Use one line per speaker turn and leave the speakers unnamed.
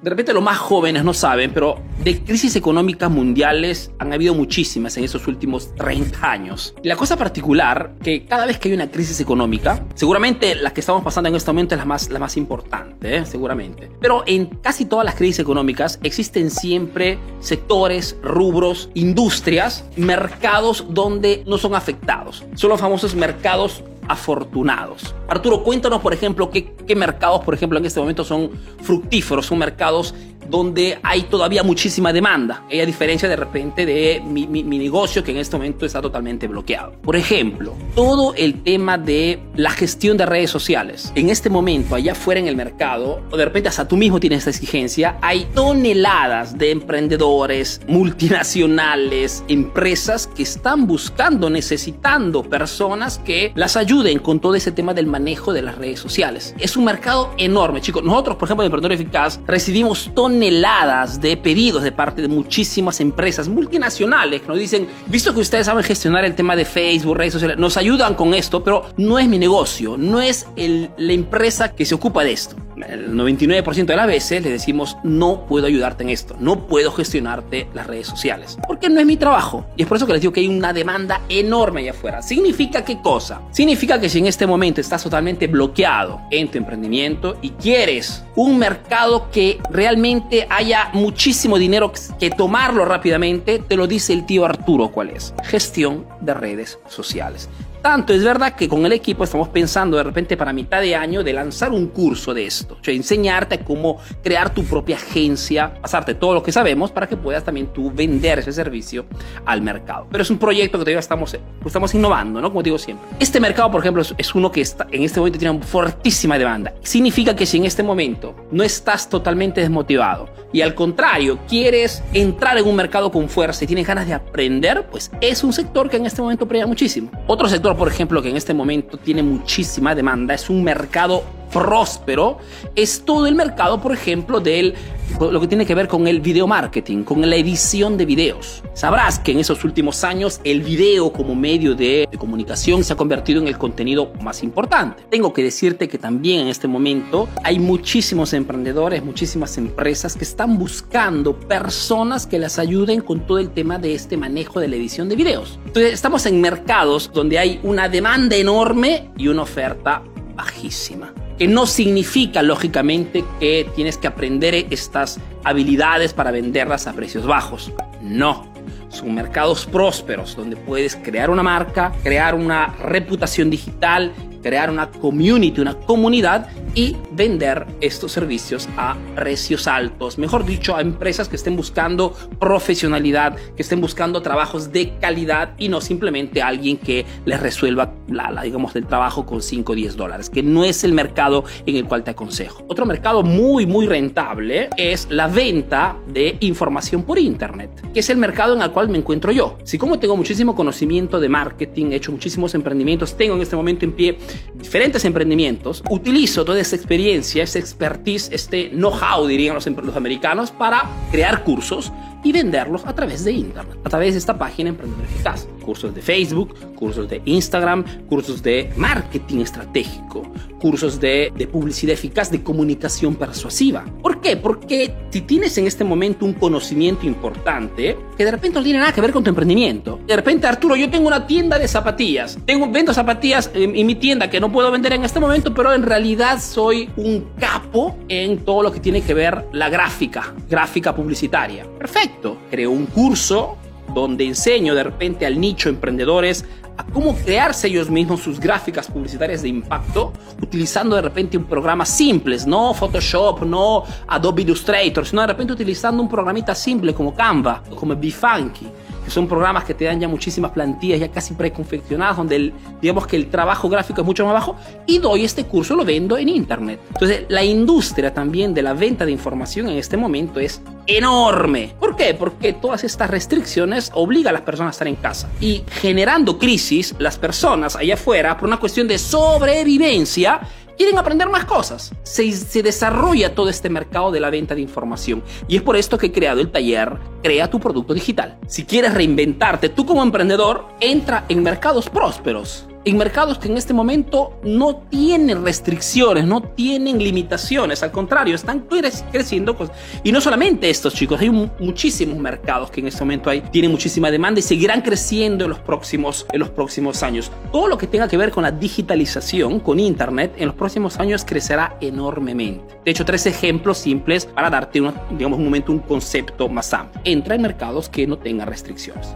De repente los más jóvenes no saben, pero de crisis económicas mundiales han habido muchísimas en estos últimos 30 años. Y la cosa particular, que cada vez que hay una crisis económica, seguramente la que estamos pasando en este momento es la más, la más importante, ¿eh? seguramente. Pero en casi todas las crisis económicas existen siempre sectores, rubros, industrias, mercados donde no son afectados. Son los famosos mercados afortunados. Arturo, cuéntanos, por ejemplo, qué, qué, mercados, por ejemplo, en este momento son fructíferos, son mercados donde hay todavía muchísima demanda, a diferencia de repente de mi, mi, mi, negocio que en este momento está totalmente bloqueado. Por ejemplo, todo el tema de la gestión de redes sociales. En este momento, allá afuera en el mercado, o de repente hasta tú mismo tienes esta exigencia, hay toneladas de emprendedores, multinacionales, empresas que están buscando, necesitando personas que las ayuden con todo ese tema del manejo de las redes sociales. Es un mercado enorme, chicos. Nosotros, por ejemplo, en Emprendedor Eficaz, recibimos toneladas de pedidos de parte de muchísimas empresas multinacionales que nos dicen, visto que ustedes saben gestionar el tema de Facebook, redes sociales, nos ayudan con esto, pero no es mi negocio, no es la empresa que se ocupa de esto. El 99% de las veces le decimos, no puedo ayudarte en esto, no puedo gestionarte las redes sociales, porque no es mi trabajo. Y es por eso que les digo que hay una demanda enorme allá afuera. ¿Significa qué cosa? Significa que si en este momento estás totalmente bloqueado en tu emprendimiento y quieres un mercado que realmente haya muchísimo dinero que tomarlo rápidamente, te lo dice el tío Arturo cuál es. Gestión de redes sociales. Tanto es verdad que con el equipo estamos pensando de repente para mitad de año de lanzar un curso de esto, sea, enseñarte cómo crear tu propia agencia, pasarte todo lo que sabemos para que puedas también tú vender ese servicio al mercado. Pero es un proyecto que todavía estamos, estamos innovando, ¿no? Como digo siempre. Este mercado, por ejemplo, es uno que está, en este momento tiene una fortísima demanda. Significa que si en este momento no estás totalmente desmotivado y al contrario quieres entrar en un mercado con fuerza y tienes ganas de aprender, pues es un sector que en este momento premia muchísimo. Otro sector por ejemplo, que en este momento tiene muchísima demanda, es un mercado próspero, es todo el mercado, por ejemplo, del lo que tiene que ver con el video marketing, con la edición de videos. Sabrás que en esos últimos años el video como medio de, de, comunicación se ha convertido en el contenido más importante. Tengo que decirte que también en este momento hay muchísimos emprendedores, muchísimas empresas que están buscando personas que las ayuden con todo el tema de este manejo de la edición de videos. Entonces estamos en mercados donde hay una demanda enorme y una oferta bajísima que no significa lógicamente que tienes que aprender estas habilidades para venderlas a precios bajos. No, son mercados prósperos donde puedes crear una marca, crear una reputación digital, crear una community, una comunidad y vender estos servicios a precios altos. Mejor dicho, a empresas que estén buscando profesionalidad, que estén buscando trabajos de calidad y no simplemente alguien que les resuelva la, la digamos, del trabajo con 5 o 10 dólares, que no es el mercado en el cual te aconsejo. Otro mercado muy, muy rentable es la venta de información por Internet, que es el mercado en el cual me encuentro yo. Si como tengo muchísimo conocimiento de marketing, he hecho muchísimos emprendimientos, tengo en este momento en pie diferentes emprendimientos, utilizo toda esa experiencia, esa expertise, este know-how, dirían los, los americanos, para crear cursos y venderlos a través de Internet, a través de esta página Emprendedor Eficaz. Cursos de Facebook, cursos de Instagram, cursos de marketing estratégico, cursos de, de, publicidad eficaz, de comunicación persuasiva. ¿Por qué? Porque si tienes en este momento un conocimiento importante que de repente no tiene nada que ver con tu emprendimiento. De repente, Arturo, yo tengo una tienda de zapatillas. Tengo, vendo zapatillas en, en mi tienda que no puedo vender en este momento, pero en realidad soy un capo en todo lo que tiene que ver la gráfica, gráfica publicitaria. Perfecto. Creo un curso donde enseño de repente al nicho emprendedores a cómo crearse ellos mismos sus gráficas publicitarias de impacto utilizando de repente un programa simples, no Photoshop, no Adobe Illustrator, sino de repente utilizando un programita simple como Canva, como Bifunky que son programas que te dan ya muchísimas plantillas ya casi preconfeccionadas, donde el, digamos que el trabajo gráfico es mucho más bajo, y doy este curso, lo vendo en Internet. Entonces, la industria también de la venta de información en este momento es enorme. ¿Por qué? Porque todas estas restricciones obligan a las personas a estar en casa. Y generando crisis, las personas allá afuera, por una cuestión de sobrevivencia, quieren aprender más cosas. Se, se, desarrolla todo este mercado de la venta de información. Y es por esto que he creado el taller Crea tu producto digital. Si quieres reinventarte tú como emprendedor, entra en mercados prósperos en mercados que en este momento no tienen restricciones, no tienen limitaciones, al contrario, están creciendo. Y no solamente estos chicos, hay muchísimos mercados que en este momento hay, tienen muchísima demanda y seguirán creciendo en los próximos, en los próximos años. Todo lo que tenga que ver con la digitalización, con Internet, en los próximos años crecerá enormemente. De hecho, tres ejemplos simples para darte, digamos, un momento, un concepto más amplio. Entra en mercados que no tengan restricciones.